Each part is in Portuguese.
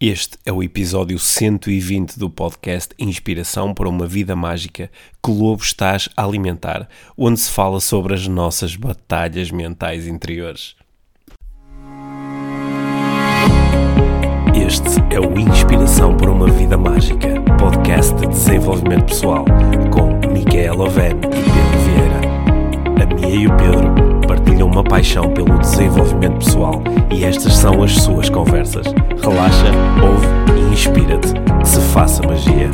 Este é o episódio 120 do podcast Inspiração para uma Vida Mágica que Lobo estás a alimentar, onde se fala sobre as nossas batalhas mentais interiores. Este é o Inspiração para uma Vida Mágica, podcast de desenvolvimento pessoal, com Micaela Oven e Pedro Vieira. A Mia e o Pedro partilham uma paixão pelo desenvolvimento pessoal e estas são as suas conversas. Relaxa, ouve e inspira-te. Se faça magia.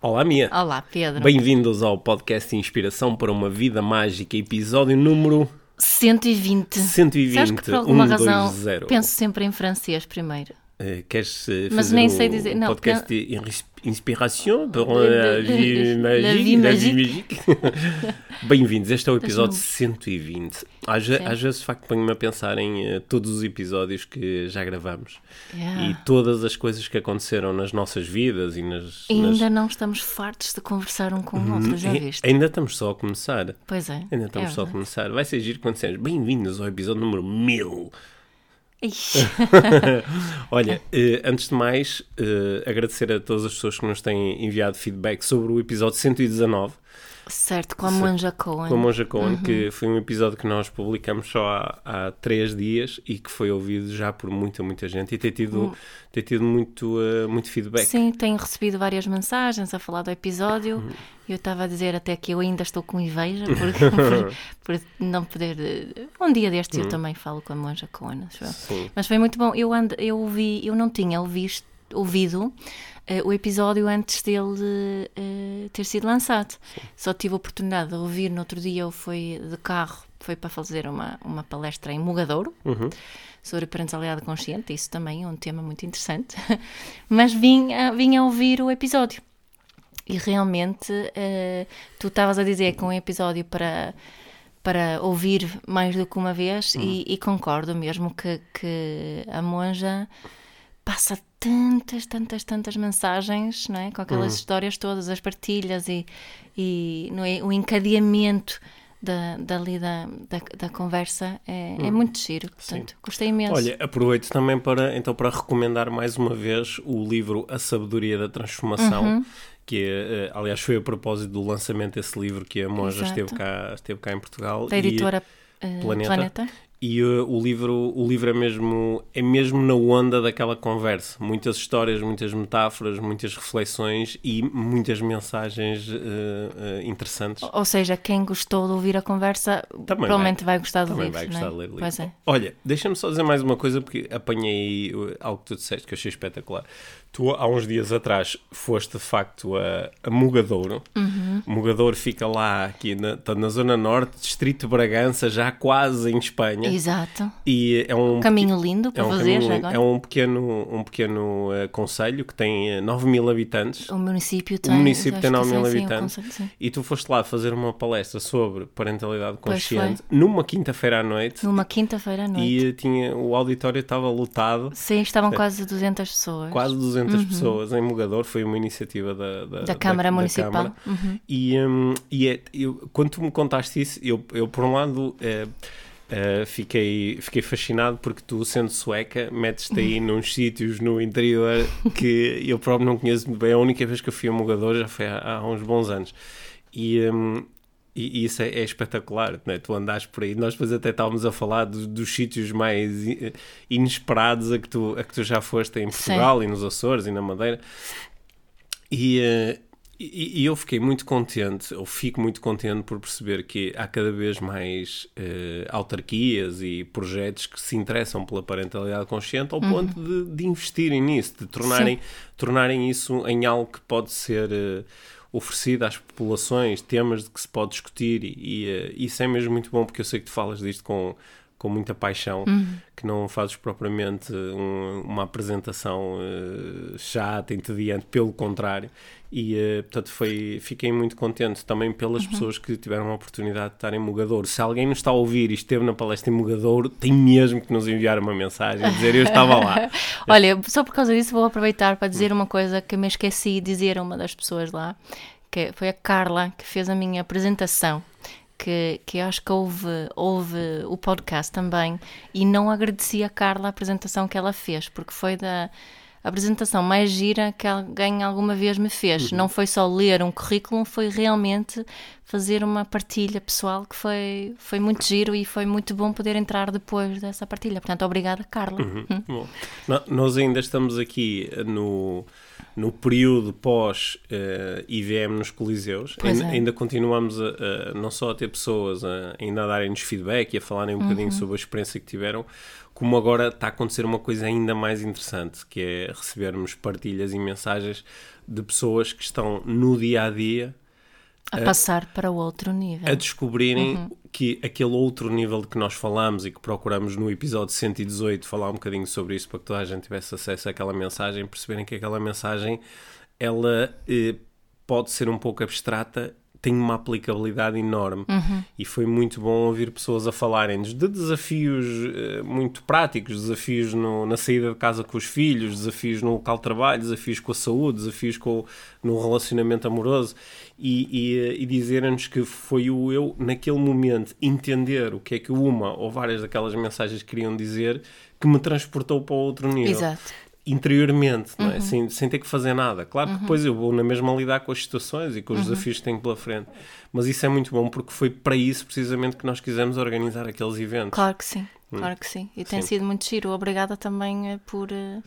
Olá, Mia. Olá, Pedro. Bem-vindos ao podcast Inspiração para uma Vida Mágica, episódio número 120. 120. Sabes que por alguma 120. razão penso sempre em francês primeiro. Eh, queres eh, Mas fazer nem sei dizer- não, podcast pen- de ins- Inspiration para De- a vie magique? Bem-vindos, este é o episódio Deixa-me- 120. Às, às vezes, de facto, ponho-me a pensar em eh, todos os episódios que já gravamos Yeah. e todas as coisas que aconteceram nas nossas vidas e nas. E nas- ainda não estamos fartos de conversar um com o outro, já viste? Ainda estamos só a começar. Pois é. Ainda estamos é só a começar. Vai ser giro quando disseres bem-vindos ao episódio número 1000. Olha, eh, antes de mais, eh, agradecer a todas as pessoas que nos têm enviado feedback sobre o episódio 119 certo, com a Monja Cohen. com a Monja Cohen, Uhum. que foi um episódio que nós publicamos só há, há três dias e que foi ouvido já por muita, muita gente e tem tido, tem tido muito, eh, muito feedback. Hum. Sim, tenho recebido várias mensagens a falar do episódio. Uhum. Eu estava a dizer até que eu ainda estou com inveja por, por, por não poder. eh, Um dia destes eu também falo com a Monja Cohen. Uhum. Mas foi muito bom. Eu, ando, eu ouvi, eu não tinha ouvido, eh, o episódio antes dele eh, ter sido lançado. Só tive a oportunidade de ouvir no outro dia. Eu fui de carro, foi para fazer uma, uma palestra em Mugadouro Uhum. sobre parentalidade consciente. Isso também é um tema muito interessante. Mas vim a, vim a ouvir o episódio. E realmente, eh, tu estavas a dizer que é um episódio para, para ouvir mais do que uma vez, e, e concordo mesmo que, que a monja passa tantas, tantas, tantas mensagens, não é? Com aquelas histórias todas, as partilhas e, e não é? o encadeamento da, dali da, da, da conversa é, é muito giro. Portanto, gostei imenso. Olha, aproveito também para, então, para recomendar mais uma vez o livro A Sabedoria da Transformação, Uhum. que é, eh, aliás foi a propósito do lançamento desse livro que a Monja Exato. esteve cá, esteve cá em Portugal. da e- editora eh, Planeta. Planeta. E uh, o livro, o livro é, mesmo, é mesmo na onda daquela conversa. Muitas histórias, muitas metáforas, muitas reflexões e muitas mensagens uh, uh, interessantes. Ou seja, quem gostou de ouvir a conversa provavelmente vai, gostar do Também livro. vai não gostar é? de ler o livro. É. Olha, deixa-me só dizer mais uma coisa, porque apanhei algo que tu disseste que eu achei espetacular. Tu, há uns dias atrás, foste de facto a, a Mugadouro. Uhum. Mugadouro fica lá, aqui na, tá na Zona Norte, Distrito de Bragança, já quase em Espanha. Exato. E é um Caminho lindo para é um fazer caminho- agora. É um pequeno, um pequeno eh, conselho que tem eh, 9 mil habitantes. O município O tem. município acho tem que 9 mil sim, o habitantes. conselho. E tu foste lá fazer uma palestra sobre parentalidade consciente numa quinta-feira à noite. Numa quinta-feira à noite. E eh, tinha, o auditório estava lotado, Sim, estavam quase 200 pessoas. quase 200 pessoas em Mugador. Foi uma iniciativa da, da, Uhum. Da Câmara Municipal. Câmara. Uhum. E, hum, e é, eu, quando tu me contaste isso, eu, eu por um lado eh, fiquei, fiquei fascinado porque tu, sendo sueca, metes-te aí nos sítios no interior que eu próprio não conheço muito bem. A única vez que eu fui a Mugador já foi há, há uns bons anos. E. hum, e e isso é, é espetacular, não é? tu andares por aí. Nós depois até estávamos a falar do- dos sítios mais eh, inesperados a que, tu, a que tu já foste em Portugal e nos Açores e na Madeira. E, eh, e, e eu fiquei muito contente, eu fico muito contente por perceber que há cada vez mais eh, autarquias e projetos que se interessam pela parentalidade consciente ao ponto de, de investirem nisso, de tornarem, tornarem isso em algo que pode ser eh, oferecido às populações, temas de que se pode discutir e, e, eh, isso é mesmo muito bom porque eu sei que tu falas disto com, com muita paixão, que não fazes propriamente um- uma apresentação eh, chata, entediante, pelo contrário. E, eh, portanto, foi, fiquei muito contente também pelas pessoas que tiveram a oportunidade de estar em Mugadouro. Se alguém nos está a ouvir e esteve na palestra em Mugadouro, tem mesmo que nos enviar uma mensagem, dizer eu estava lá. Olha, só por causa disso vou aproveitar para dizer uma coisa que me esqueci de dizer a uma das pessoas lá, que foi a Carla que fez a minha apresentação. Que, que eu acho que houve, houve o podcast também e não agradeci a Carla a apresentação que ela fez, porque foi da apresentação mais gira que alguém alguma vez me fez. Uhum. Não foi só ler um currículo, foi realmente fazer uma partilha pessoal que foi, foi muito giro e foi muito bom poder entrar depois dessa partilha. Portanto, obrigada, Carla. Uhum. Hum. Nós ainda estamos aqui no, no período pós-IVM uh, nos Coliseus. Ainda, é. ainda, continuamos a, a, não só a ter pessoas a, ainda a darem-nos feedback e a falarem um uhum. bocadinho sobre a experiência que tiveram, como agora está a acontecer uma coisa ainda mais interessante, que é recebermos partilhas e mensagens de pessoas que estão no dia a dia a, a passar para o outro nível, a descobrirem uhum. que aquele outro nível de que nós falamos e que procuramos no episódio 118 falar um bocadinho sobre isso para que toda a gente tivesse acesso àquela mensagem, perceberem que aquela mensagem ela eh, pode ser um pouco abstrata tem uma aplicabilidade enorme uhum. e foi muito bom ouvir pessoas a falarem-nos de desafios uh, muito práticos, desafios no, na saída de casa com os filhos, desafios no local de trabalho, desafios com a saúde, desafios com, no relacionamento amoroso e, e, eh, e dizerem-nos que foi o eu, naquele momento, entender o que é que uma ou várias daquelas mensagens queriam dizer que me transportou para outro nível. Exato interiormente, é? uhum. sem, sem ter que fazer nada. Claro que uhum. depois eu vou na mesma lidar com as situações e com os uhum. desafios que tenho pela frente, mas isso é muito bom porque foi para isso precisamente que nós quisemos organizar aqueles eventos. Claro que sim, hum. claro que sim. E tem sim. sido muito giro. Obrigada também eh, por. Uh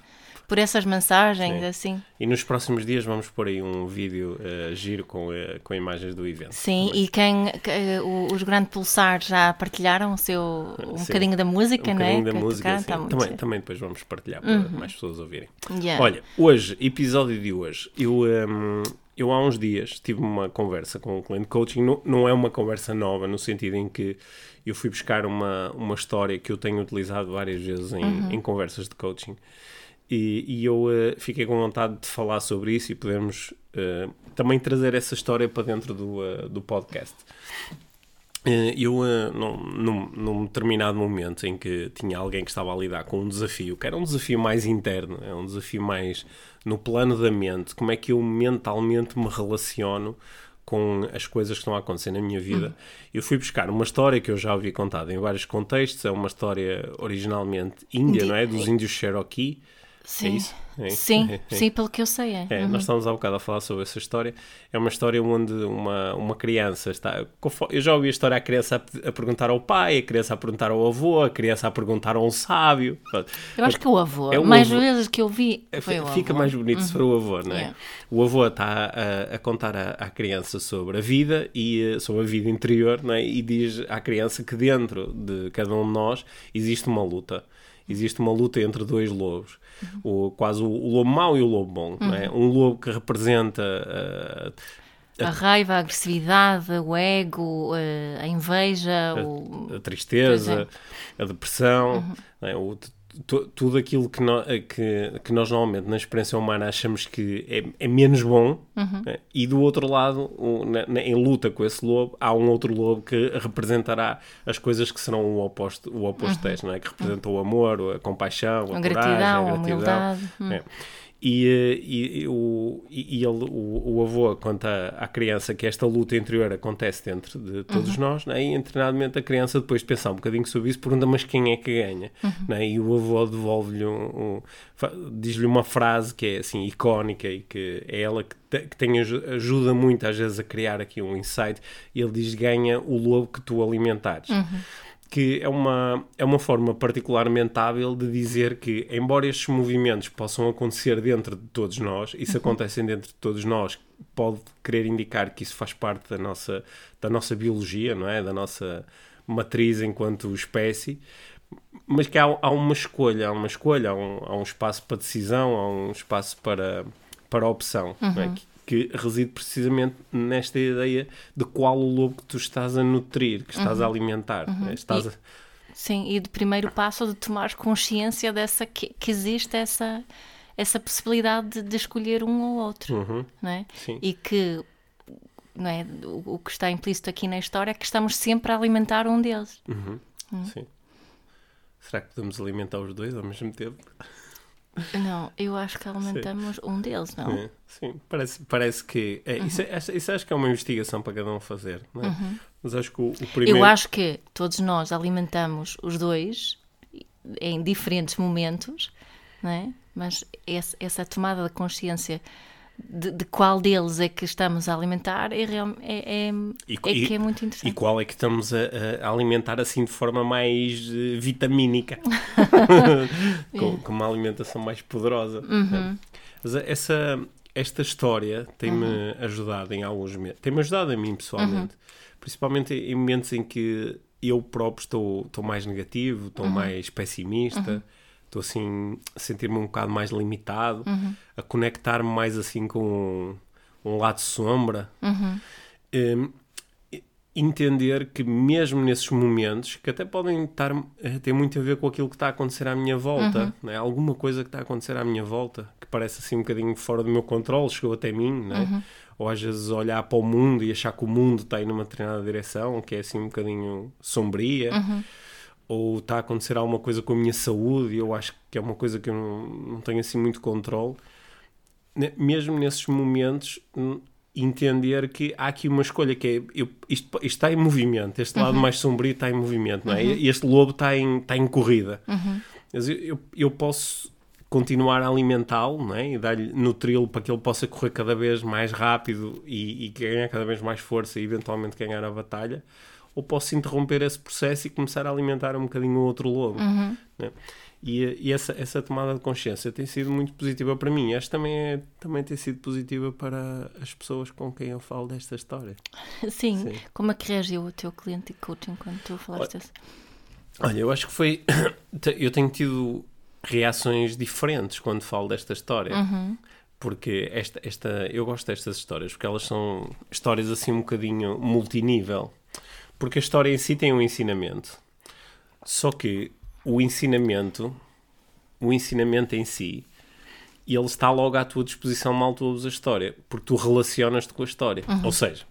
por essas mensagens, Sim. assim. E nos próximos dias vamos pôr aí um vídeo uh, giro com, uh, com imagens do evento. Sim, também. e quem, que, uh, os Grandes Pulsar já partilharam o seu, um Sim. bocadinho da música, um não é? da que música, tá também, também depois vamos partilhar para uhum. mais pessoas ouvirem. Yeah. Olha, hoje, episódio de hoje, eu... Um, eu há uns dias tive uma conversa com um cliente coaching, não, não é uma conversa nova, no sentido em que eu fui buscar uma, uma história que eu tenho utilizado várias vezes em, uhum. em conversas de coaching e, e eu uh, fiquei com vontade de falar sobre isso e podermos uh, também trazer essa história para dentro do, uh, do podcast. Eu, num, num, num, determinado momento em que tinha alguém que estava a lidar com um desafio, que era um desafio mais interno, é um desafio mais no plano da mente, como é que eu mentalmente me relaciono com as coisas que estão a acontecer na minha vida. Uhum. Eu fui buscar uma história que eu já ouvi contada em vários contextos, é uma história originalmente índia, não é? Dos índios Cherokee, é sim. É isso? É? Sim, é, sim, pelo que eu sei. É. é uhum. Nós estamos há um bocado a falar sobre essa história. É uma história onde uma, uma criança está. Eu já ouvi a história a criança a, a perguntar ao pai, a criança a perguntar ao avô, a criança a perguntar a um sábio. Eu acho que o avô, é mais avô, vezes que eu vi. Foi o fica avô. mais bonito uhum. se for o avô, não é? Yeah. O avô está a, a contar à, à, criança sobre a vida e eh, sobre a vida interior, não é? E diz à criança que dentro de cada um de nós existe uma luta. Existe uma luta entre dois lobos o, quase o, o, lobo mau e o lobo bom. Uhum. É? Um lobo que representa. Uh, a, a, raiva, a agressividade, o ego, uh, a inveja, a, o... a tristeza, é. a depressão, uhum. é? o, tudo aquilo que, no, que, que, nós normalmente na experiência humana achamos que é, é menos bom, uhum. né? e do outro lado, o, na, na, em luta com esse lobo, há um outro lobo que representará as coisas que serão o oposto, o oposto uhum. deste, é? que representa o amor, a compaixão, a, a coragem, gratidão, a gratidão. A humildade. É. E, eh, e, e, o, e ele, o, o, avô conta à criança que esta luta interior acontece dentro de todos uhum. nós, né? e internamente a criança depois de pensar um bocadinho sobre isso pergunta mas quem é que ganha? Uhum. Né? E o avô devolve-lhe um, um diz-lhe uma frase que é assim icónica e que é ela que, te, que tem, ajuda muito às vezes a criar aqui um insight, e ele diz ganha o lobo que tu alimentares. Uhum que é uma, é uma forma particularmente hábil de dizer que, embora estes movimentos possam acontecer dentro de todos nós, e se uhum. acontecem dentro de todos nós, pode querer indicar que isso faz parte da nossa, da nossa biologia, não é? Da nossa matriz enquanto espécie, mas que há, há uma escolha, há uma escolha, há um, há um espaço para decisão, há um espaço para, para opção, uhum. é? Uhum. que, que reside precisamente nesta ideia de qual o lobo que tu estás a nutrir, que estás uhum. a alimentar. Uhum. Né? Estás e, a... Sim, e de primeiro passo de tomar consciência dessa que, que existe essa, essa possibilidade de, escolher um ou outro. Uhum. Não é? Sim. E que não é, o, o, que está implícito aqui na história é que estamos sempre a alimentar um deles. Uhum. Uhum. Sim. Será que podemos alimentar os dois ao mesmo tempo? Não, eu acho que aumentamos sim. um deles, não? É, sim, parece, parece que. É, uhum. isso, é, isso, acho que é uma investigação para cada um fazer. Não é? Uhum. Mas acho que o, o primeiro. Eu acho que todos nós alimentamos os dois em diferentes momentos, não é? Mas essa, essa tomada de consciência de, de, qual deles é que estamos a alimentar é, é, é, e, é que é muito interessante. E qual é que estamos a, a alimentar assim de forma mais uh, vitamínica, com, com, uma alimentação mais poderosa. Uhum. Mas essa, esta história tem-me uhum. ajudado em alguns momentos, tem-me ajudado a mim pessoalmente, uhum. principalmente em momentos em que eu próprio estou, estou mais negativo, estou uhum. mais pessimista uhum estou assim a sentir-me um bocado mais limitado, uhum. a conectar-me mais assim com um, um lado sombra. Uhum. Um, entender que mesmo nesses momentos, que até podem estar, eh, ter muito a ver com aquilo que está a acontecer à minha volta, uhum. é? alguma coisa que está a acontecer à minha volta, que parece assim um bocadinho fora do meu controle, chegou até mim, é? uhum. ou às vezes olhar para o mundo e achar que o mundo está aí numa determinada direção, que é assim um bocadinho sombria, uhum ou está a acontecer alguma coisa com a minha saúde e eu acho que é uma coisa que eu não, não tenho assim muito controle. Mesmo nesses momentos, entender que há aqui uma escolha que é eu, isto, isto, está em movimento, este lado uhum. mais sombrio está em movimento, não é? Uhum. Este lobo está em, está em corrida. Uhum. Mas eu, eu, eu, posso continuar a alimentá-lo não é? e dar-lhe nutri-lo para que ele possa correr cada vez mais rápido e, e ganhar cada vez mais força e eventualmente ganhar a batalha ou posso interromper esse processo e começar a alimentar um bocadinho o outro lobo. Uhum. Né? E, e essa, essa tomada de consciência tem sido muito positiva para mim. Acho que também, é, também tem sido positiva para as pessoas com quem eu falo desta história. Sim. Sim. Como é que reagiu o teu cliente de coaching quando tu falaste isso? Olha, eu acho que foi. eu tenho tido reações diferentes quando falo desta história. Uhum. Porque esta, esta, eu gosto destas histórias, porque elas são histórias assim um bocadinho multinível. Porque a história em si tem um ensinamento. Só que o ensinamento, o ensinamento em si, ele está logo à tua disposição mal tu ouves a história, porque tu relacionas-te com a história. Uhum. Ou seja,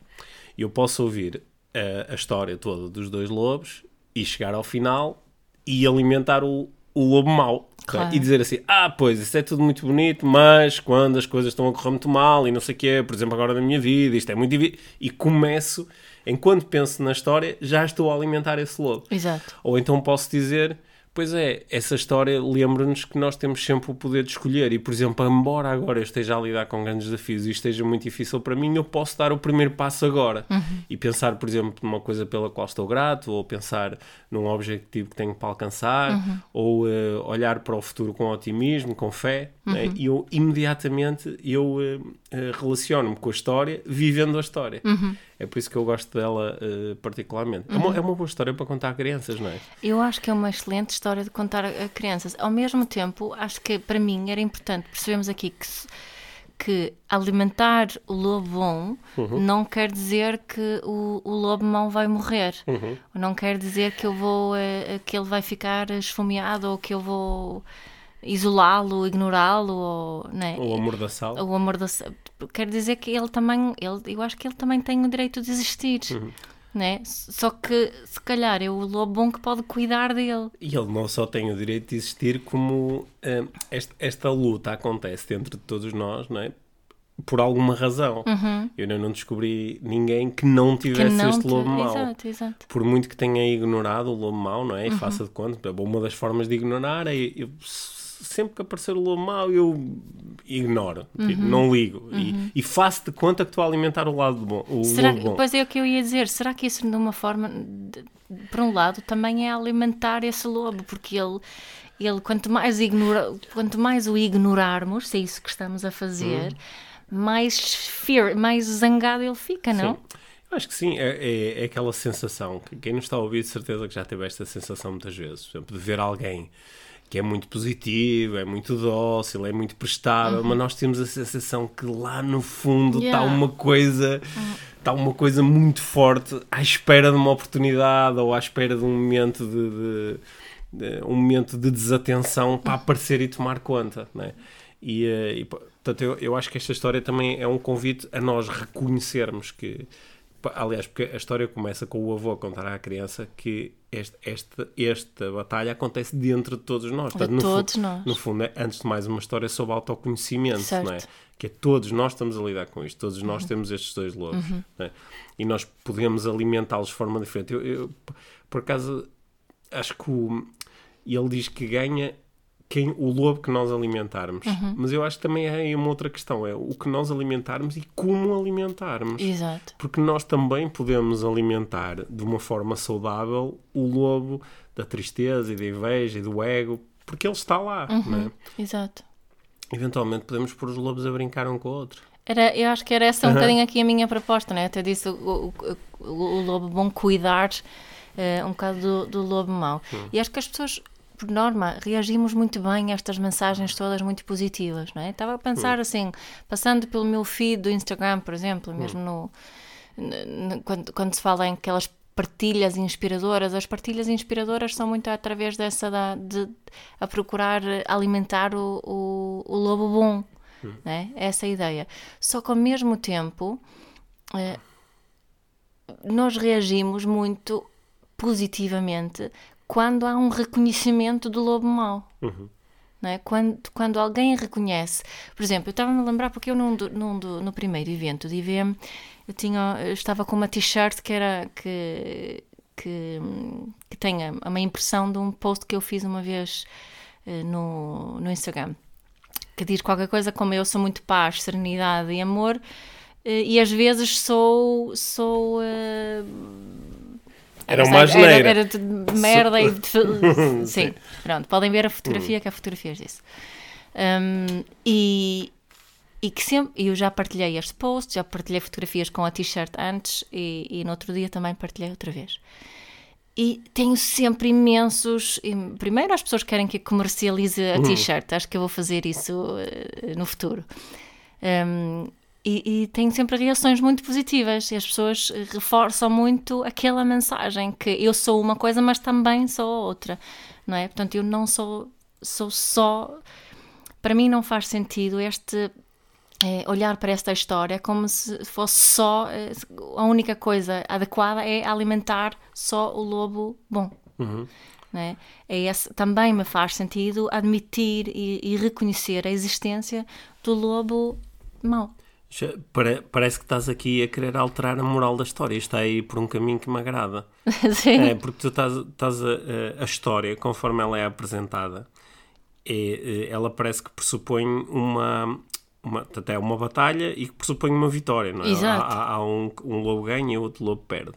eu posso ouvir a, a, história toda dos dois lobos e chegar ao final e alimentar o, o lobo mau. Claro. E dizer assim, ah, pois, isso é tudo muito bonito, mas quando as coisas estão a correr muito mal e não sei o quê, por exemplo, agora na minha vida, isto é muito... E começo enquanto penso na história, já estou a alimentar esse lobo. Exato. Ou então posso dizer, Pois é, essa história lembra-nos que nós temos sempre o poder de escolher. E, por exemplo, embora agora eu esteja a lidar com grandes desafios e esteja muito difícil para mim, eu posso dar o primeiro passo agora uhum. e pensar, por exemplo, numa coisa pela qual estou grato, ou pensar num objetivo que tenho para alcançar, uhum. ou uh, olhar para o futuro com otimismo, com fé. Né? Uhum. E eu imediatamente eu uh, relaciono-me com a história, vivendo a história. Uhum. É por isso que eu gosto dela particularmente. É uma, é, uma, boa história para contar a crianças, não é? Eu acho que é uma excelente história de contar a crianças. Ao mesmo tempo, acho que para mim era importante percebemos aqui que, que alimentar o lobo bom uhum. não quer dizer que o, o lobo mau vai morrer. Uhum. Não quer dizer que eu vou eh, que ele vai ficar esfomeado ou que eu vou isolá-lo, ignorá-lo ou, né? ou amordaçá-lo. Ou amordaçá-lo. Quer dizer que ele também, ele, eu acho que ele também tem o direito de existir. Uhum né? Só que se calhar é o lobo bom que pode cuidar dele. E ele não só tem o direito de existir, como uh, esta, esta, luta acontece dentro de todos nós, não é? Por alguma razão. Uhum. Eu ainda não descobri ninguém que não tivesse que não este lobo te... mau. Exato, exato. Por muito que tenha ignorado o lobo mau, não é? E uhum. faça de conta. Uma das formas de ignorar é eu, sempre que aparecer o lobo mau, eu ignoro, tipo, uhum. tipo, não ligo uhum. e, e, faço de conta que estou a alimentar o lado bom. O será, lobo bom. Pois é o que eu ia dizer. Será que isso, de uma forma, de, por um lado, também é alimentar esse lobo? Porque ele, ele quanto, mais ignora, quanto mais o ignorarmos, se é isso que estamos a fazer, uhum. mais, fear, mais zangado ele fica, não? Sim. Acho que sim, é, é, é, aquela sensação. Que quem nos está a ouvir, de certeza que já teve esta sensação muitas vezes. Por exemplo, de ver alguém que é muito positivo, é muito dócil, é muito prestável, uhum. mas nós temos a sensação que lá no fundo está yeah. uma coisa, está uma coisa muito forte à espera de uma oportunidade ou à espera de um momento de, de, de um momento de desatenção para aparecer e tomar conta, né? E, e portanto, eu, eu acho que esta história também é um convite a nós reconhecermos que aliás, porque a história começa com o avô a contar à criança que este, esta, esta batalha acontece dentro de todos nós. De Portanto, no todos nós. No fundo, é, antes de mais, uma história sobre autoconhecimento, Certo. não é? Que é todos nós estamos a lidar com isto, todos Uhum. nós temos estes dois lobos, não é? E nós podemos alimentá-los de forma diferente. Eu, eu, por acaso, acho que o, ele diz que ganha quem, o lobo que nós alimentarmos. Uhum. Mas eu acho que também aí uma outra questão, é o que nós alimentarmos e como alimentarmos. Exato. Porque nós também podemos alimentar de uma forma saudável o lobo da tristeza e da inveja e do ego, porque ele está lá, não é? Exato. Eventualmente podemos pôr os lobos a brincar um com o outro. Era, eu acho que era essa um bocadinho aqui a minha proposta, né? Até disse o, o, o- o lobo bom cuidar eh, um bocado do, do lobo mau. E acho que as pessoas, por norma, reagimos muito bem a estas mensagens todas muito positivas, não é? Estava a pensar assim, passando pelo meu feed do Instagram, por exemplo, mesmo no, n- n- quando, quando se fala em aquelas partilhas inspiradoras, as partilhas inspiradoras são muito através dessa da, de a procurar alimentar o, o, o lobo bom, né? essa é ideia. Só que ao mesmo tempo eh, nós reagimos muito positivamente quando há um reconhecimento do lobo mau. Não é? quando, quando alguém reconhece, por exemplo, eu estava-me a lembrar porque eu num, num do- no primeiro evento de IVM eu, tinha, eu estava com uma t-shirt que era que, que, que tem a- uma impressão de um post que eu fiz uma vez eh, no, no Instagram que diz qualquer coisa como eu sou muito paz, serenidade e amor eh, e às vezes sou sou eh, Era uma sei, era, asneira. era de merda e de... sim, pronto, podem ver a fotografia que há fotografias disso Um, e, e que sempre, eu já partilhei este post, já partilhei fotografias com a t-shirt antes e, e no outro dia também partilhei outra vez. E tenho sempre imensos. Primeiro, as pessoas querem que eu comercialize a t-shirt, acho que eu vou fazer isso eh, no futuro. Um, e, e tenho sempre reações muito positivas e as pessoas eh, reforçam muito aquela mensagem que eu sou uma coisa, mas também sou outra, não é? Portanto, eu não sou, sou só. Para mim, não faz sentido este eh, olhar para esta história como se fosse só eh, a única coisa adequada é alimentar só o lobo bom. né? É esse, também me faz sentido admitir e, e reconhecer a existência do lobo mau. Parece que estás aqui a querer alterar a moral da história. Está aí por um caminho que me agrada. Sim. É, porque tu estás, estás a, a- a história, conforme ela é apresentada, é, é, ela parece que pressupõe uma, uma, portanto, é uma batalha e que pressupõe uma vitória, não é? Exato. Há, há- um, um lobo ganha e outro lobo perde.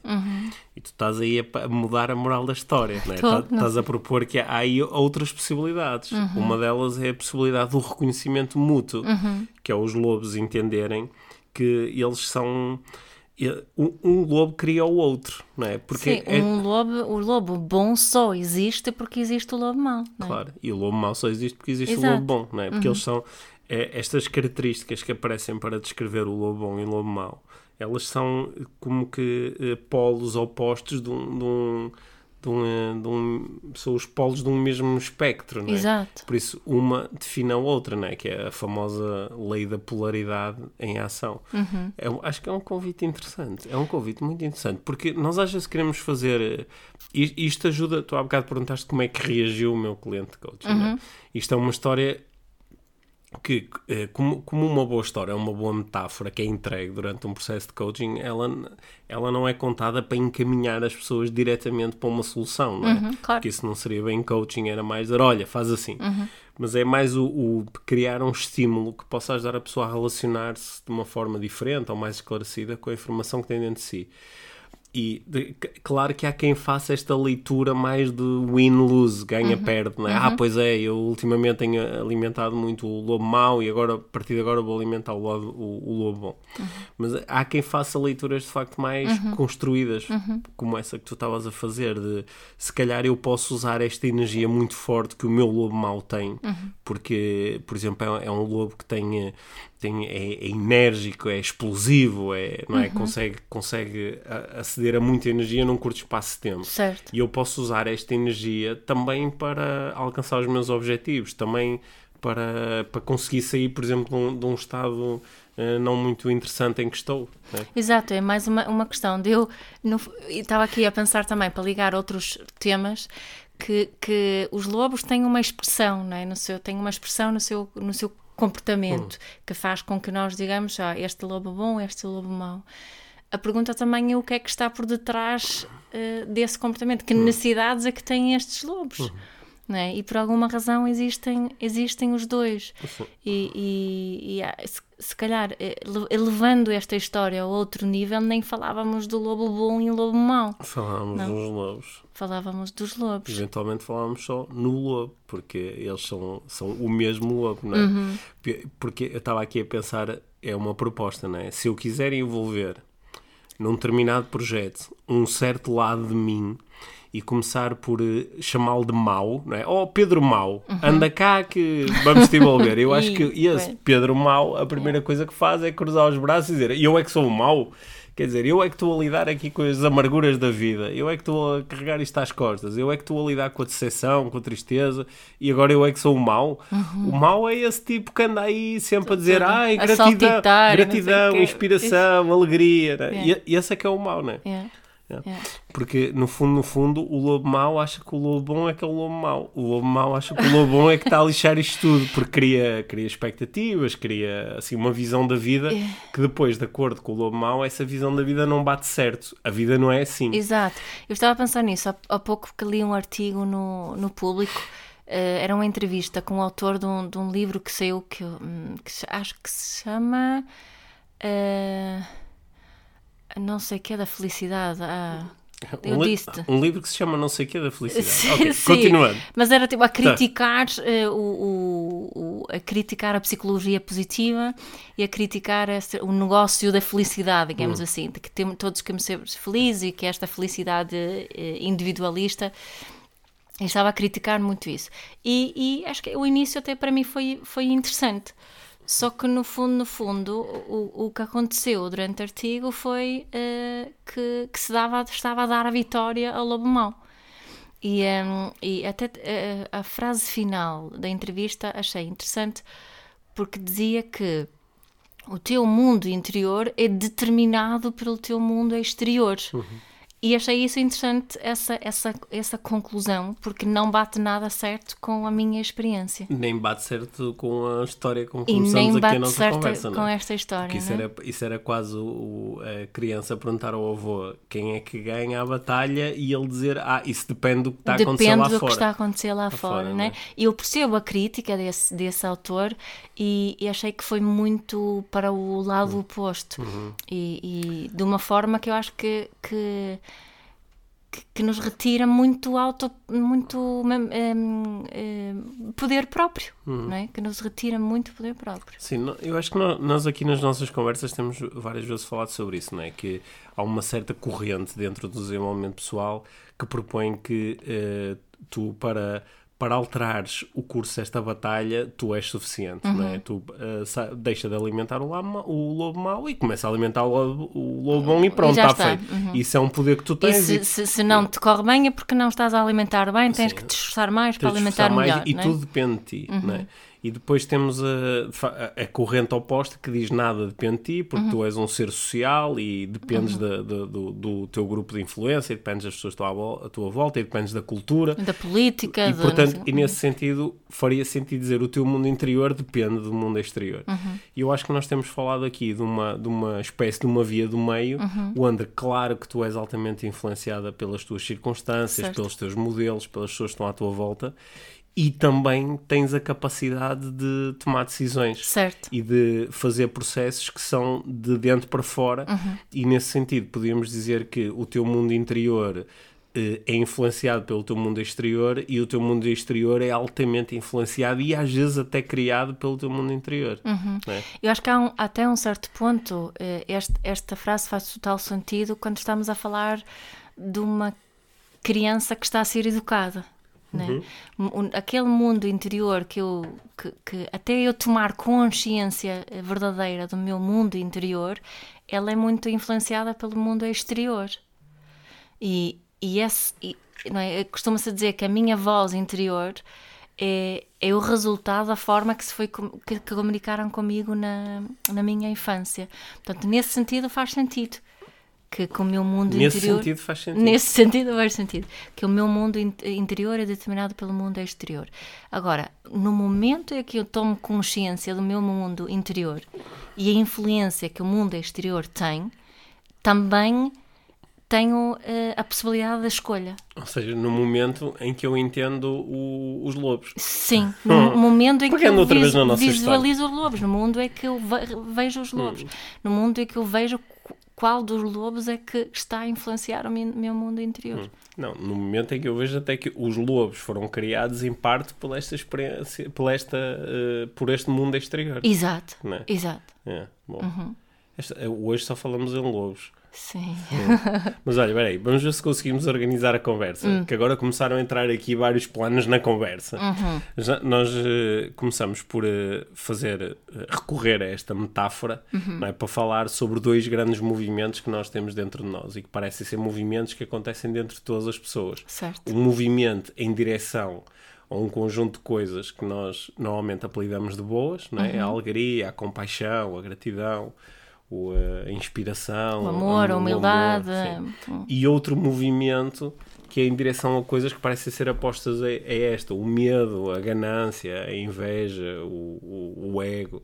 E tu estás aí a, mudar a moral da história, não é? Tô, Tá- não Estás a propor que há aí outras possibilidades. Uma delas é a possibilidade do reconhecimento mútuo, que é os lobos entenderem que eles são. Um, um lobo cria o outro, não é? Porque Sim, é, um lobo, o lobo bom só existe porque existe o lobo mau. não é? Claro, e o lobo mau só existe porque existe Exato. Uhum. o lobo bom, não é? Porque eles são é, estas características que aparecem para descrever o lobo bom e o lobo mau, elas são como que eh, polos opostos de um, de um, de um, eh, de um- são os polos de um mesmo espectro, não é? Exato. Por isso uma define a outra, não é? Que é a famosa lei da polaridade em ação. Uhum. É acho que é um convite interessante. É um convite muito interessante. Porque nós às vezes queremos fazer. eh, Isto ajuda. Tu há bocado perguntaste como é que reagiu o meu cliente de coaching. não é? Isto é uma história que, eh, como, como uma boa história, é uma boa metáfora que é entregue durante um processo de coaching, ela, ela não é contada para encaminhar as pessoas diretamente para uma solução, não é? Uhum, claro. Porque isso não seria bem coaching, era mais dizer, olha, faz assim. Mas é mais o, o criar um estímulo que possa ajudar a pessoa a relacionar-se de uma forma diferente ou mais esclarecida com a informação que tem dentro de si. E de- claro que há quem faça esta leitura mais de win-lose, ganha-perde, não é? Ah, pois é, eu ultimamente tenho alimentado muito o lobo mau e agora, a partir de agora, vou alimentar o, lobo- o- o lobo bom. Mas há quem faça leituras de facto mais construídas, como essa que tu estavas a fazer, de se calhar eu posso usar esta energia muito forte que o meu lobo mau tem, porque, por exemplo, é, é um lobo que tem. Eh, tem, é, é enérgico, é explosivo, é, não é? Consegue, consegue a- aceder a muita energia num curto espaço de tempo. Certo. E eu posso usar esta energia também para alcançar os meus objetivos, também para, para conseguir sair, por exemplo, de um, de um estado uh, não muito interessante em que estou. Né? Exato, é mais uma, uma questão de eu estava aqui a pensar também para ligar outros temas que, que os lobos têm uma expressão, não é? no seu, têm uma expressão no seu, no seu comportamento hum. que faz com que nós digamos ah, este lobo bom, este lobo mau. A pergunta também é o que é que está por detrás uh, desse comportamento, que hum. necessidades é que têm estes lobos. Hum. É? E por alguma razão existem, existem os dois. E, e, e se, se, calhar, eh, elevando esta história a outro nível, nem falávamos do lobo bom e lobo mau. Falávamos Não. dos lobos. Falávamos dos lobos. Eventualmente falávamos só no lobo, porque eles são, são o mesmo lobo, não é? Uhum. Porque eu estava aqui a pensar, é uma proposta, não é? Se eu quiser envolver num determinado projeto um certo lado de mim e começar por uh, chamá-lo de mau, não é? Oh, Pedro Mau, uhum. anda cá que vamos te envolver. Eu acho que esse Pedro Mau, a primeira coisa que faz é cruzar os braços e dizer eu é que sou o mau. Quer dizer, eu é que estou a lidar aqui com as amarguras da vida, eu é que estou a carregar isto às costas, eu é que estou a lidar com a decepção, com a tristeza, e agora eu é que sou o mau. Uhum. O mau é esse tipo que anda aí sempre a dizer, ai, gratidão, gratidão, inspiração, alegria. Né? Yeah. E, e esse é que é o mau, não é? Yeah. Yeah. Porque no fundo, no fundo, o lobo mau acha que o lobo bom é que é o lobo mau. O lobo mau acha que o lobo bom é que está a lixar isto tudo, porque cria, cria expectativas, cria assim uma visão da vida que depois, de acordo com o lobo mau, essa visão da vida não bate certo. A vida não é assim. Exato. Eu estava a pensar nisso há, há pouco que li um artigo no, no público. Uh, era uma entrevista com o autor de um, de um livro que saiu que, hum, que acho que se chama. Uh não sei o que é da felicidade. Ah, eu um, disse um livro que se chama Não sei o que é da felicidade. Sim, okay, sim. continuando. Mas era tipo a tá. criticar tá. uh, o, o, a criticar a psicologia positiva e a criticar o negócio da felicidade, digamos hum. assim, de que temos, todos queremos ser felizes e que esta felicidade uh, individualista. Eu estava a criticar muito isso. E, e acho que o início até para mim foi, foi interessante só que no fundo, no fundo, o, o que aconteceu durante o artigo foi uh, que, que, se dava, estava a dar a vitória ao lobo mau. E, um, ehm, e até uh, a frase final da entrevista achei interessante porque dizia que o teu mundo interior é determinado pelo teu mundo exterior. Uhum. E achei isso interessante, essa, essa, essa conclusão, porque não bate nada certo com a minha experiência. Nem bate certo com a história com que começamos aqui a nossa conversa. com não? esta história. Porque isso, é? era, isso era quase o, a criança perguntar ao avô quem é que ganha a batalha e ele dizer, ah, isso depende do que está a acontecer lá fora. Depende do que está a acontecer lá, lá fora, fora, né? E eu percebo a crítica desse, desse autor e, e achei que foi muito para o lado uhum. oposto. Uhum. E, e de uma forma que eu acho que, que que, que, nos retira muito auto, muito um, um, poder próprio, uhum. não é? Que nos retira muito poder próprio. Sim, eu acho que nós aqui nas nossas conversas temos várias vezes falado sobre isso, não é? Que há uma certa corrente dentro do desenvolvimento pessoal que propõe que uh, tu para para alterares o curso desta batalha, tu és suficiente, uhum. não é? Tu uh, deixa de alimentar o, lama, o lobo mau e começa a alimentar o lobo, o lobo bom e pronto, está, está, feito. Uhum. Isso é um poder que tu tens. E se, e... se, se não te corre bem é porque não estás a alimentar bem, tens Sim. que te esforçar mais para alimentar melhor. e é? tudo depende de ti, uhum. não é? E depois temos a, a, corrente oposta que diz nada depende de ti, porque uhum. tu és um ser social e dependes uhum. de, de, do, do, teu grupo de influência, dependes das pessoas à tua volta e dependes da cultura. Da política. E, portanto, e nesse sentido, faria sentido dizer o teu mundo interior depende do mundo exterior. Uhum. E eu acho que nós temos falado aqui de uma, de uma espécie de uma via do meio, uhum. onde, claro que tu és altamente influenciada pelas tuas circunstâncias, certo. pelos teus modelos, pelas pessoas que estão à tua volta, e também tens a capacidade de tomar decisões certo. e de fazer processos que são de dentro para fora uhum. e nesse sentido podíamos dizer que o teu mundo interior eh, é influenciado pelo teu mundo exterior e o teu mundo exterior é altamente influenciado e às vezes até criado pelo teu mundo interior. Uhum. É? Eu acho que há um, até um certo ponto eh, este, esta frase faz total sentido quando estamos a falar de uma criança que está a ser educada. Né? Uhum. Aquele mundo interior que eu que, que, até eu tomar consciência verdadeira do meu mundo interior, ela é muito influenciada pelo mundo exterior. E, e esse e, não é? costuma-se dizer que a minha voz interior é, é o resultado da forma que se foi que, que comunicaram comigo na, na minha infância. Portanto, nesse sentido faz sentido que, que o meu mundo Nesse interior sentido faz sentido. Nesse sentido faz sentido. Que o meu mundo in- interior é determinado pelo mundo exterior. Agora, no momento em que eu tomo consciência do meu mundo interior e a influência que o mundo exterior tem, também tenho eh, a possibilidade da escolha. Ou seja, no momento em que eu entendo o- os lobos. Sim, no momento em que eu outra vez visu- na nossa visualizo os lobos, no mundo é que eu ve- vejo os lobos, Hum. no mundo em que eu vejo qual dos lobos é que está a influenciar o meu, mundo interior. Não, no momento em que eu vejo até que os lobos foram criados em parte por esta experiência, por, esta, eh, por este mundo exterior. Exato, é? exato. É, bom. Uhum. Esta- eh, hoje só falamos em lobos. Sim. Mas olha, peraí, vamos ver se conseguimos organizar a conversa. Hum. Que agora começaram a entrar aqui vários planos na conversa. Uhum. Já- nós eh, começamos por eh, fazer, eh, recorrer a esta metáfora Uhum. não é, para falar sobre dois grandes movimentos que nós temos dentro de nós e que parecem ser movimentos que acontecem dentro de todas as pessoas. Certo. Um movimento em direção a um conjunto de coisas que nós normalmente apelidamos de boas, não é? Uhum. a alegria, a compaixão, a gratidão, o, eh, a inspiração, O amor, a humildade. sim hum, e outro movimento que é em direção a coisas que parecem ser apostas a, a esta, o medo, a ganância, a inveja, o, o- o ego.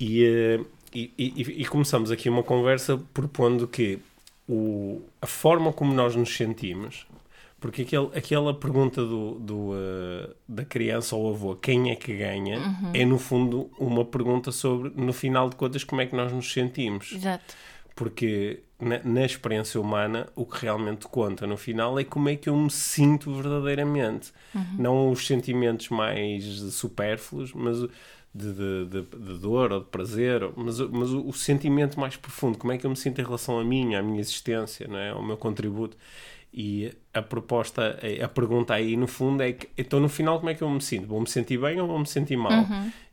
E, eh, e, e- e começamos aqui uma conversa propondo que o, a forma como nós nos sentimos, porque aquele, aquela pergunta do, do, eh, da criança ao avô, quem é que ganha, é no fundo uma pergunta sobre, no final de contas, como é que nós nos sentimos Exato. porque na, na experiência humana o que realmente conta no final é como é que eu me sinto verdadeiramente. Não os sentimentos mais supérfluos, mas de, de, de, de dor ou de prazer, mas, o- mas o, o sentimento mais profundo, como é que eu me sinto em relação a mim, à minha existência, não é? ao meu contributo. E a proposta, a pergunta aí no fundo é que, então no final como é que eu me sinto? Vou-me sentir bem ou vou-me sentir mal?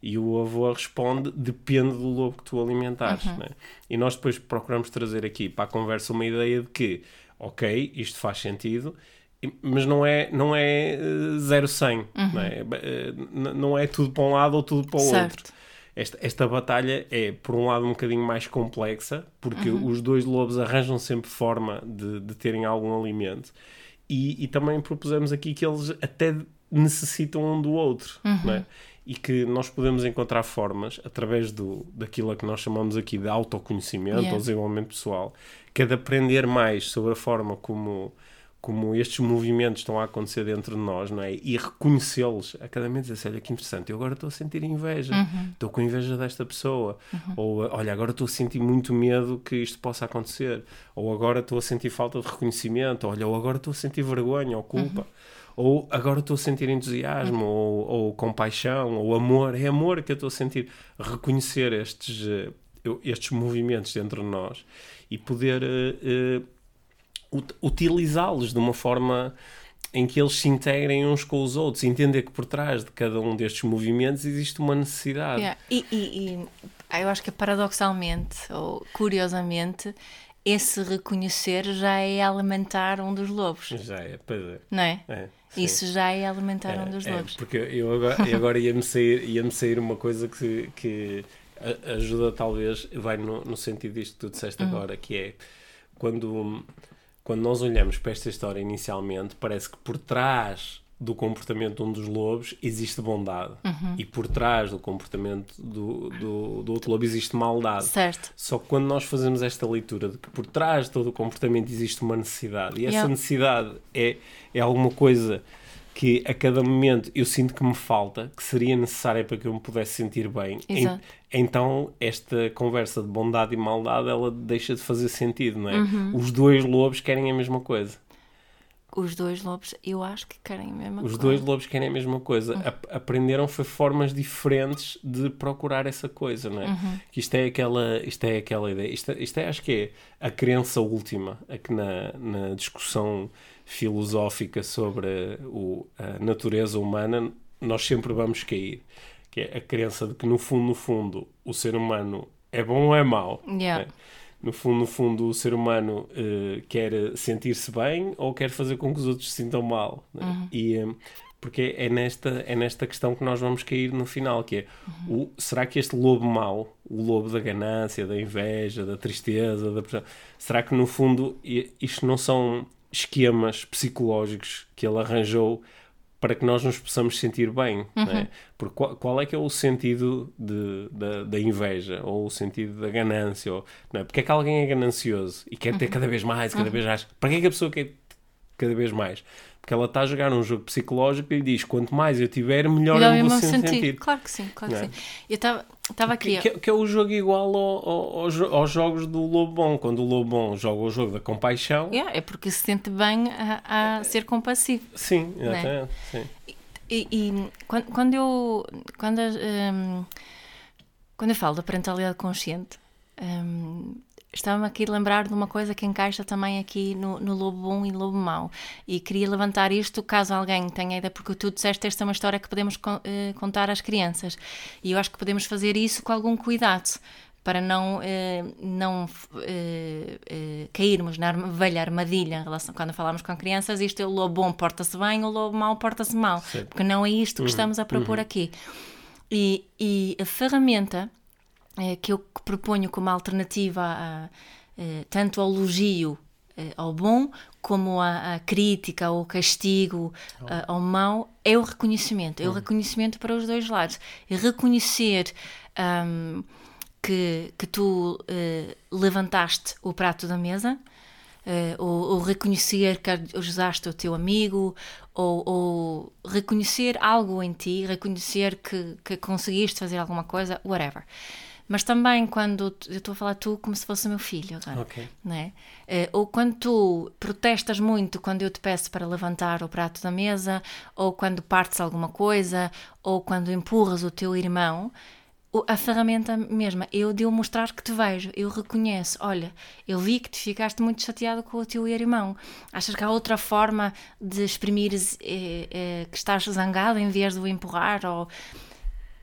E o avô responde, depende do lobo que tu alimentares. né? E nós depois procuramos trazer aqui para a conversa uma ideia de que, ok, isto faz sentido, mas não é, não é eh, zero 100, não, é? Eh, n- não é tudo para um lado ou tudo para o outro. Esta, esta batalha é, por um lado, um bocadinho mais complexa, porque os dois lobos arranjam sempre forma de, de terem algum alimento. E, e também propusemos aqui que eles até necessitam um do outro, não é? E que nós podemos encontrar formas, através do, daquilo a que nós chamamos aqui de autoconhecimento Yeah. ou desenvolvimento pessoal, que é de aprender mais sobre a forma como, como estes movimentos estão a acontecer dentro de nós, não é? E reconhecê-los a cada momento, dizer olha que interessante, eu agora estou a sentir inveja, estou com inveja desta pessoa, ou olha, agora estou a sentir muito medo que isto possa acontecer, ou agora estou a sentir falta de reconhecimento, olha, ou agora estou a sentir vergonha ou culpa. Ou agora estou a sentir entusiasmo, ou, ou compaixão, ou amor. É amor que eu estou a sentir. Reconhecer estes, eh, estes movimentos dentro de nós e poder eh, ut- utilizá-los de uma forma em que eles se integrem uns com os outros, entender que por trás de cada um destes movimentos existe uma necessidade. Yeah. E, e- e, eu acho que paradoxalmente, ou curiosamente, esse reconhecer já é alimentar um dos lobos, Já é, pois é. não é? é. Isso já é alimentar um dos É, lobos. porque eu agora, eu agora ia-me sair, ia sair uma coisa que, que ajuda talvez, vai no, no sentido disto que tu disseste agora, que é quando, quando nós olhamos para esta história inicialmente, parece que por trás do comportamento de um dos lobos existe bondade e por trás do comportamento do, do, do outro lobo existe maldade. Certo. Só que quando nós fazemos esta leitura de que por trás de todo o comportamento existe uma necessidade, e essa Yeah. necessidade é, é alguma coisa que a cada momento eu sinto que me falta, que seria necessária para que eu me pudesse sentir bem, en- Exato. então esta conversa de bondade e maldade ela deixa de fazer sentido, não é? Uhum. Os dois lobos querem a mesma coisa. Os dois lobos, eu acho que querem a mesma Os coisa. dois lobos querem a mesma coisa. Ap- Aprenderam foi formas diferentes de procurar essa coisa, não é? Que isto é aquela, isto é aquela ideia. Isto, isto é, acho que é a crença última aqui na, na discussão filosófica sobre o, a natureza humana, nós sempre vamos cair. Que é a crença de que no fundo, no fundo, o ser humano é bom ou é mau. Yeah. né? No fundo, no fundo, o ser humano eh, quer sentir-se bem ou quer fazer com que os outros se sintam mal. né? E, eh, porque é nesta, é nesta questão que nós vamos cair no final, que é o, será que este lobo mau, o lobo da ganância, da inveja, da tristeza, da pressão, será que no fundo isto não são esquemas psicológicos que ele arranjou para que nós nos possamos sentir bem, uhum. né? Porque qual, qual, é que é o sentido de, da, da, inveja ou o sentido da ganância? Ou, não é? Porque é que alguém é ganancioso e quer ter uhum. cada vez mais, cada uhum. vez mais? Para que é que a pessoa quer cada vez mais? Porque ela está a jogar um jogo psicológico e diz: quanto mais eu tiver, melhor, melhor eu me vou sentir. sentir. Claro que sim, claro que é? sim. Eu estava aqui. Que, que, que, é o jogo igual ao, ao, aos, aos jogos do Lobo Bom. Quando o Lobo Bom joga o jogo da compaixão. Yeah, é porque se sente bem a, a ser compassivo. Sim, é? exatamente. Sim. E, e, quando, quando eu. Quando, um, quando eu falo da parentalidade consciente. Um, Estava-me aqui a lembrar de uma coisa que encaixa também aqui no, no, lobo bom e lobo mau. E queria levantar isto caso alguém tenha ideia, porque tu disseste esta é uma história que podemos uh, contar às crianças. E eu acho que podemos fazer isso com algum cuidado, para não, uh, não uh, cairmos na velha armadilha em relação quando falamos com crianças. Isto é o lobo bom porta-se bem, o lobo mau porta-se mal. Sim. Porque não é isto que uhum. estamos a propor uhum. aqui. E, e a ferramenta eh, que eu proponho como alternativa a, eh, tanto ao elogio eh, ao bom como a, a crítica ao castigo oh. ao mau é o reconhecimento, é o reconhecimento para os dois lados. E reconhecer um, que, que tu uh, levantaste o prato da mesa, uh, ou, ou, reconhecer que ajudaste o teu amigo, ou, ou, reconhecer algo em ti, reconhecer que, que conseguiste fazer alguma coisa, whatever. Mas também quando eu estou a falar tu como se fosse meu filho agora, okay. né? ou quando tu protestas muito quando eu te peço para levantar o prato da mesa, ou quando partes alguma coisa, ou quando empurras o teu irmão, a ferramenta mesma, eu de eu mostrar que te vejo, eu reconheço, olha, eu vi que te ficaste muito chateado com o teu irmão. Achas que há outra forma de exprimir eh, eh, que estás zangado em vez de o empurrar? Ou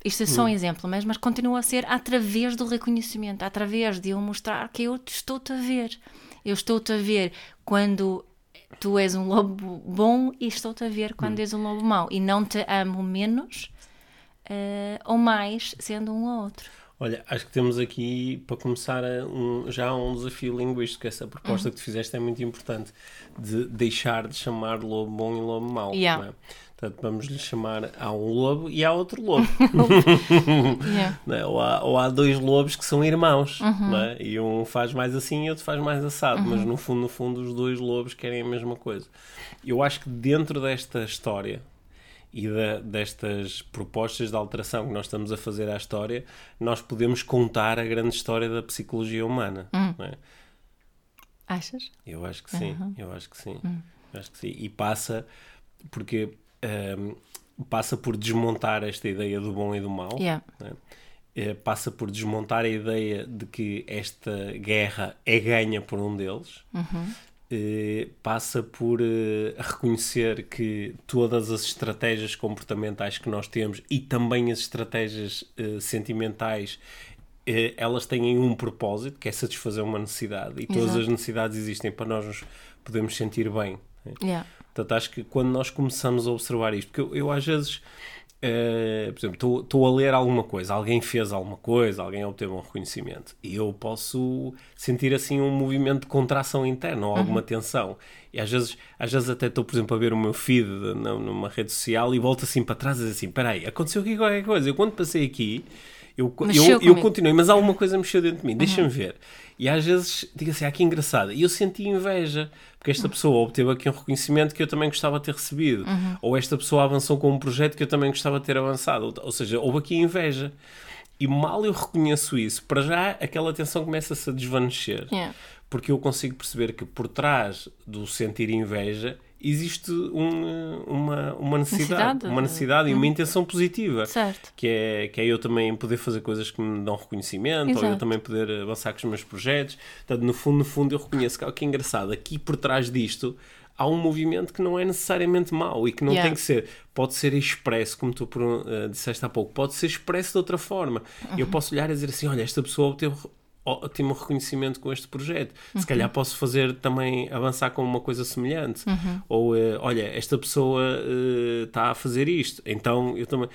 isto é só um hum. exemplo, mas, mas continua a ser através do reconhecimento, através de eu mostrar que eu estou-te a ver. Eu estou-te a ver quando tu és um lobo bom e estou-te a ver quando hum. és um lobo mau. E não te amo menos uh, ou mais, sendo um ou outro. Olha, acho que temos aqui para começar um, já um desafio linguístico. Essa proposta uhum. que tu fizeste é muito importante de deixar de chamar lobo bom e lobo mau. Yeah. É? Portanto, vamos lhe chamar há um lobo e há outro lobo. yeah. É? ou, há, ou, há, dois lobos que são irmãos, uhum. é? e um faz mais assim e outro faz mais assado, uhum. mas no fundo, no fundo, os dois lobos querem a mesma coisa. Eu acho que dentro desta história e da, destas propostas de alteração que nós estamos a fazer à história, nós podemos contar a grande história da psicologia humana. Uhum. É? Achas? Eu acho que sim, eu acho que sim. Hum. Acho que sim. E passa porque um, passa por desmontar esta ideia do bom e do mau. Yeah. Né? Passa por desmontar a ideia de que esta guerra é ganha por um deles. Uhum. Uh, passa por uh, reconhecer que todas as estratégias comportamentais que nós temos e também as estratégias sentimentais elas têm um propósito que é satisfazer uma necessidade e todas Exato. as necessidades existem para nós nos podermos sentir bem. Né? Yeah. Portanto, acho que quando nós começamos a observar isto, porque eu, eu às vezes, uh, por exemplo, estou a ler alguma coisa, alguém fez alguma coisa, alguém obteve um reconhecimento, e eu posso sentir assim um movimento de contração interna ou alguma uhum. tensão. E às vezes, às vezes até estou, por exemplo, a ver o meu feed numa rede social e volto assim para trás e diz assim: espera aí, aconteceu aqui qualquer coisa. Eu quando passei aqui eu, eu, eu, continuei, mas alguma coisa mexeu dentro de mim, deixa-me uhum. ver. E às vezes, diga assim, ah, que engraçado. E eu senti inveja, porque esta uhum. pessoa obteve aqui um reconhecimento que eu também gostava de ter recebido. Uhum. Ou esta pessoa avançou com um projeto que eu também gostava de ter avançado. Ou seja, houve aqui inveja. E mal eu reconheço isso, para já aquela tensão começa-se a desvanecer. Yeah. Porque eu consigo perceber que por trás do sentir inveja existe um, uma, uma necessidade, necessidade, uma necessidade hum. e uma intenção positiva. Certo. Que é, que é eu também poder fazer coisas que me dão reconhecimento, Exato. ou eu também poder avançar com os meus projetos. Portanto, no fundo, no fundo, eu reconheço que, é engraçado, aqui por trás disto há um movimento que não é necessariamente mau e que não yeah. tem que ser. Pode ser expresso, como tu uh, disseste há pouco, pode ser expresso de outra forma. Uhum. Eu posso olhar e dizer assim: olha, esta pessoa obteve ótimo reconhecimento com este projeto. Se calhar posso fazer também, avançar com uma coisa semelhante. Ou, eh, olha, esta pessoa eh, está a fazer isto, então eu também.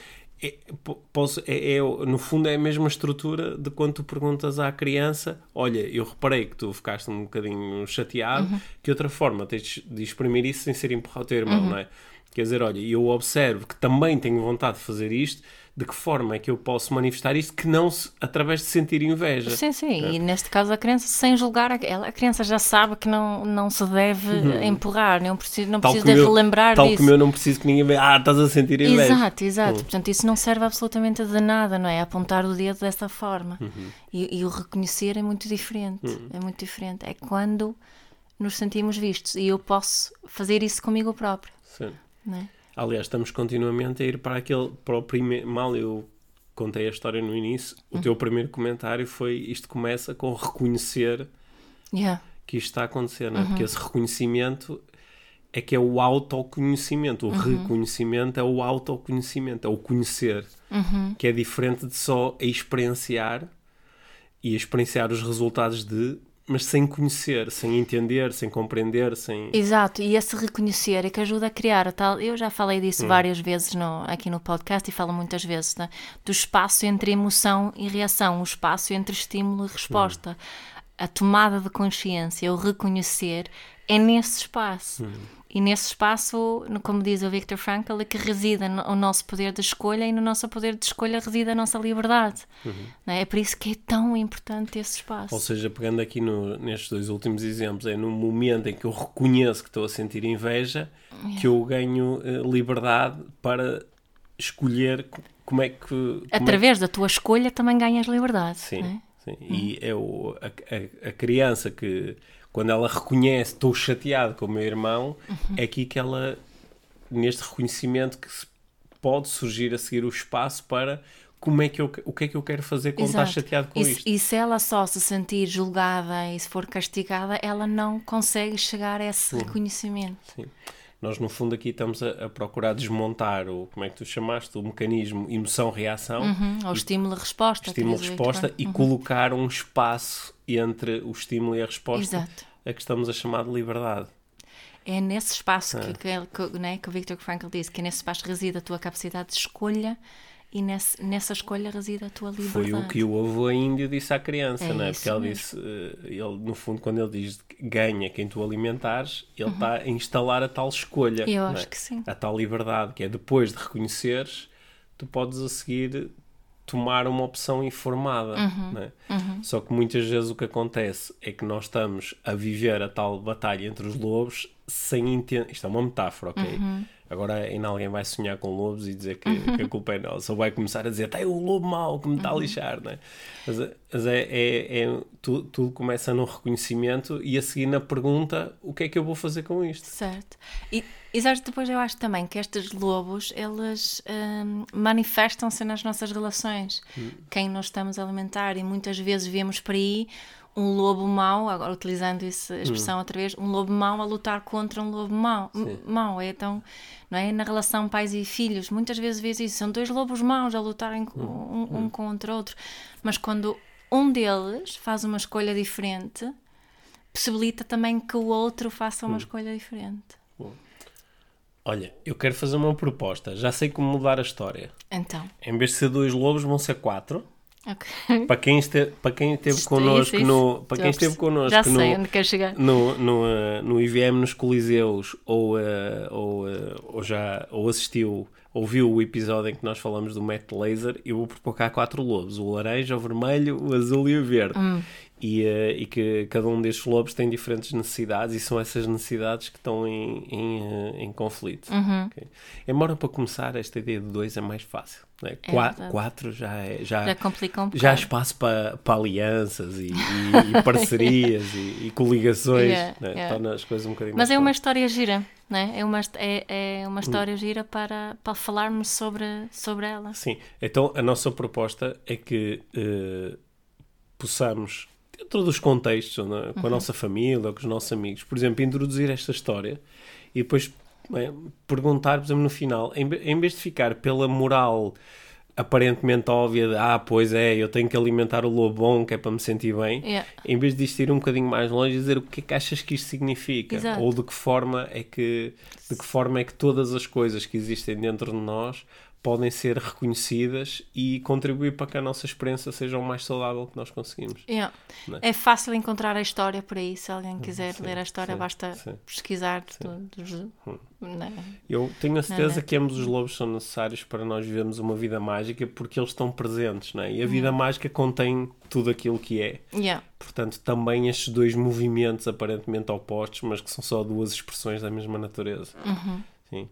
É, po- posso, é, é- no fundo é a mesma estrutura de quando tu perguntas à criança olha, eu reparei que tu ficaste um bocadinho chateado que outra forma tens de exprimir isso sem ser empurrar o teu irmão, não é? Quer dizer, olha, eu observo que também tenho vontade de fazer isto, de que forma é que eu posso manifestar isto que não se, através de sentir inveja? Sim, sim, e neste caso a criança, sem julgar, a- ela, a criança já sabe que não, não se deve empurrar, não precisa, não Uhum. Tal precisa de eu- relembrar Tal disso. como eu não preciso que ninguém veja, ah, estás a sentir inveja. Exato, exato. Portanto, isso não serve absolutamente de nada, não é? Apontar o dedo dessa forma. Uhum. E, e o reconhecer é muito diferente. É muito diferente. É quando nos sentimos vistos. E eu posso fazer isso comigo próprio, Sim. não é? Aliás, estamos continuamente a ir para aquele, para o primeiro, mal eu contei a história no início, o teu primeiro comentário foi, isto começa com reconhecer Yeah. que isto está a acontecer, não é? Porque esse reconhecimento é que é o autoconhecimento, o reconhecimento é o autoconhecimento, é o conhecer, que é diferente de só experienciar e experienciar os resultados de, mas sem conhecer, sem entender, sem compreender, sem... Exato, e esse reconhecer é que ajuda a criar a tal. Eu já falei disso várias vezes no- aqui no podcast e falo muitas vezes né, do espaço entre emoção e reação, o espaço entre estímulo e resposta. A tomada de consciência, o reconhecer, é nesse espaço. E nesse espaço, como diz o Viktor Frankl, é que reside o nosso poder de escolha e no nosso poder de escolha reside a nossa liberdade. Não é? É por isso que é tão importante esse espaço. Ou seja, pegando aqui no- nestes dois últimos exemplos, é no momento em que eu reconheço que estou a sentir inveja que eu ganho eh, liberdade para escolher co- como é que. como é Através da tua escolha também ganhas liberdade. Sim, é? sim. E é o, a, a- a criança que, quando ela reconhece, estou chateado com o meu irmão, Uhum. é aqui que ela, neste reconhecimento, que pode surgir a seguir o espaço para como é que eu, o que é que eu quero fazer quando está chateado com e, isto. e se ela só se sentir julgada e se for castigada, ela não consegue chegar a esse reconhecimento. Sim. Nós, no fundo, aqui estamos a, a procurar desmontar o, como é que tu chamaste, o mecanismo emoção-reação, Uhum. Ou estímulo-resposta. estímulo-resposta, e colocar um espaço entre o estímulo e a resposta Exato. a que estamos a chamar de liberdade. É nesse espaço que, que, ele- que, né, que o Viktor Frankl disse, que é nesse espaço reside a tua capacidade de escolha e nesse, nessa escolha reside a tua liberdade. Foi o que o avô índio disse à criança, É não é? Porque ele mesmo. disse, eh, ele, no fundo, quando ele diz que ganha quem tu alimentares, ele Uhum. está a instalar a tal escolha. Eu não acho é? que sim. A tal liberdade, que é depois de reconheceres, tu podes a seguir tomar uma opção informada. Uhum. não é? Só que muitas vezes o que acontece é que nós estamos a viver a tal batalha entre os lobos sem entender. Isto é uma metáfora, ok? Uhum. Agora ainda alguém vai sonhar com lobos e dizer que, que a culpa é nossa. Ou vai começar a dizer, até o lobo mau que me está a lixar, não é? Mas, é- mas é, é, é- tu- tudo começa no reconhecimento e a seguir na pergunta, o que é que eu vou fazer com isto? Certo. E, e sabes, depois eu acho também que estes lobos, eles hum, manifestam-se nas nossas relações. Quem nós estamos a alimentar e muitas vezes vemos por aí um lobo mau, agora utilizando essa expressão outra vez, um lobo mau a lutar contra um lobo mau. Mau é então, não é? Na relação pais e filhos, muitas vezes vês isso, são dois lobos maus a lutarem com- um, um contra o outro. Mas quando um deles faz uma escolha diferente, possibilita também que o outro faça uma escolha diferente. Olha, eu quero fazer uma proposta. Já sei como mudar a história. Então, Em vez de ser dois lobos, vão ser quatro. Ok. Para quem esteve, para quem esteve Isto- connosco isso, no, isso. para quem esteve connosco no, no, no, eh, no IVM nos Coliseus ou, eh, ou, eh, ou já ou assistiu, ouviu o episódio em que nós falamos do Matt Laser, eu vou propor cá quatro lobos: o laranja, o vermelho, o azul e o verde. Hum. E, eh, e que cada um destes lobos tem diferentes necessidades e são essas necessidades que estão em, em, eh, em conflito. Uhum. ok? Embora para começar, esta ideia de dois é mais fácil. né? Qua- verdade. quatro já é. Já, Já complica um bocado. já há espaço para, para alianças e, e- e parcerias e, e coligações, Yeah, né? yeah. torna as coisas um bocadinho Mas é uma história gira, né? é, uma, hist- é, é Hum. uma história gira para, para falarmos sobre, sobre ela. Sim, então a nossa proposta é que eh, possamos, dentro dos contextos, né, com a nossa família com os nossos amigos, por exemplo, introduzir esta história e depois eh, perguntar, por exemplo, no final, em, em vez de ficar pela moral aparentemente óbvia de ah, pois é, eu tenho que alimentar o lobo bom que é para me sentir bem, Yeah. em vez de ir um bocadinho mais longe e dizer o que é que achas que isto significa Exato. ou de que forma é que de que forma é que todas as coisas que existem dentro de nós podem ser reconhecidas e contribuir para que a nossa experiência seja o mais saudável que nós conseguimos. Yeah. É? É fácil encontrar a história por aí. Se alguém quiser Sim, ler a história, sim, basta sim. pesquisar. todos- né? Eu tenho a certeza Não, não. que ambos os lobos são necessários para nós vivermos uma vida mágica porque eles estão presentes, não é? E a vida mágica contém tudo aquilo que é. Yeah. Portanto, também estes dois movimentos aparentemente opostos, mas que são só duas expressões da mesma natureza. Uhum. Sim.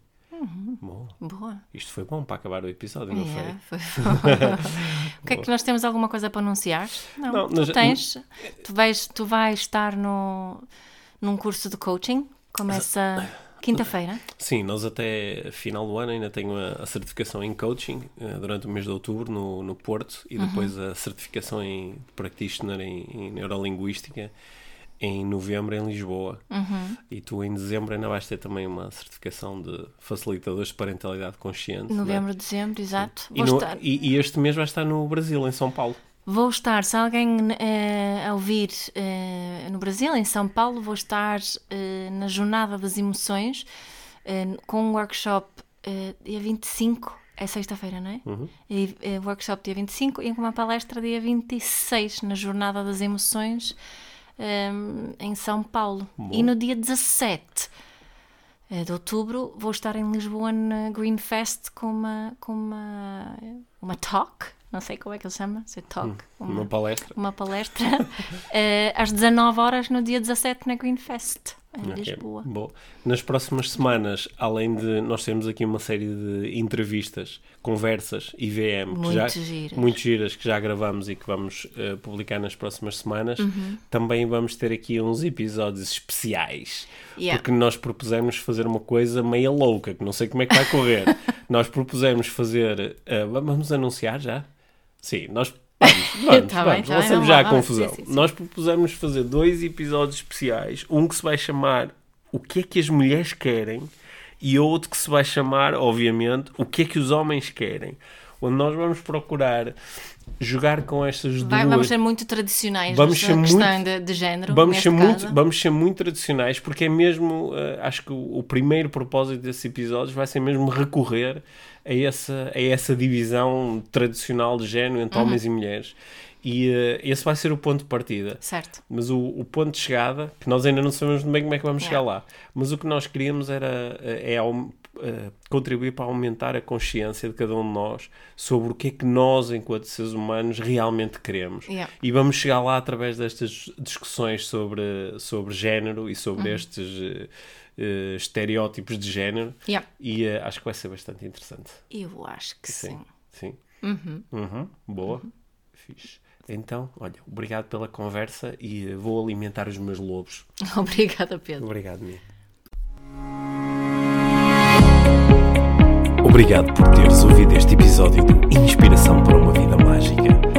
Bom, Boa. isto foi bom para acabar o episódio, não Yeah, foi? foi o que é que nós temos alguma coisa para anunciar? Não, Não, tu nós- tens. Tu vais, tu vais estar no, num curso de coaching. Começa quinta-feira. Sim, nós até final do ano ainda tenho a, certificação em coaching eh, durante o mês de outubro no, no Porto e depois a certificação em practitioner em, em neurolinguística em novembro em Lisboa. E tu em dezembro ainda vais ter também uma certificação de facilitadores de parentalidade consciente. é? Novembro, dezembro, exato. E, no- e- e este mês vai estar no Brasil, em São Paulo. vou estar, se alguém a ouvir eh, no Brasil, em São Paulo, vou estar eh, na Jornada das Emoções com um workshop dia 25. É sexta-feira, não é? Uhum. E, workshop dia 25 e com uma palestra dia 26 na Jornada das Emoções ehm, em São Paulo. E no dia 17 eh, de outubro vou estar em Lisboa na Green Fest com uma, com uma, uma talk, não sei como é que ele chama, se é talk, uma, Uma palestra. uma palestra, eh, às 19 horas no dia 17 na Green Fest, em Ok, Lisboa. Bom, nas próximas semanas, além de nós temos aqui uma série de entrevistas, conversas, IVM, que Muito já, giras. muito giras que já gravamos e que vamos eh, publicar nas próximas semanas, Uhum. também vamos ter aqui uns episódios especiais. Yeah. Porque nós propusemos fazer uma coisa meia louca, que não sei como é que vai correr. nós propusemos fazer. eh, vamos anunciar já? Sim, nós. Vamos, vamos, Tá vamos, tá bem, lancemos vamos já a vamos. confusão. Sim, sim, sim. Nós propusemos fazer dois episódios especiais. Um que se vai chamar O que é que as mulheres querem e outro que se vai chamar, obviamente, O que é que os homens querem. Onde nós vamos procurar jogar com estas Vai- duas. vamos ser muito tradicionais Vamos ser questão muito- de, de género, Vamos ser, caso. muito, vamos ser muito tradicionais porque é mesmo, eh, acho que o, o primeiro propósito desses episódios vai ser mesmo recorrer a essa, a essa divisão tradicional de género entre Uhum. homens e mulheres. E eh, esse vai ser o ponto de partida. Certo. Mas o, o ponto de chegada, que nós ainda não sabemos bem como é que vamos chegar Yeah. lá, mas o que nós queríamos era eh, é, eh, contribuir para aumentar a consciência de cada um de nós sobre o que é que nós, enquanto seres humanos, realmente queremos. Yeah. E vamos chegar lá através destas discussões sobre, sobre género e sobre Uhum. estes eh, estereótipos de género. Yeah. E eh, acho que vai ser bastante interessante. Eu acho que sim. Sim. Uhum. Boa. Fixe. Então, olha, obrigado pela conversa e eh, vou alimentar os meus lobos. Obrigada, Pedro. Obrigado, Mia. Obrigado por teres ouvido este episódio de Inspiração para uma Vida Mágica.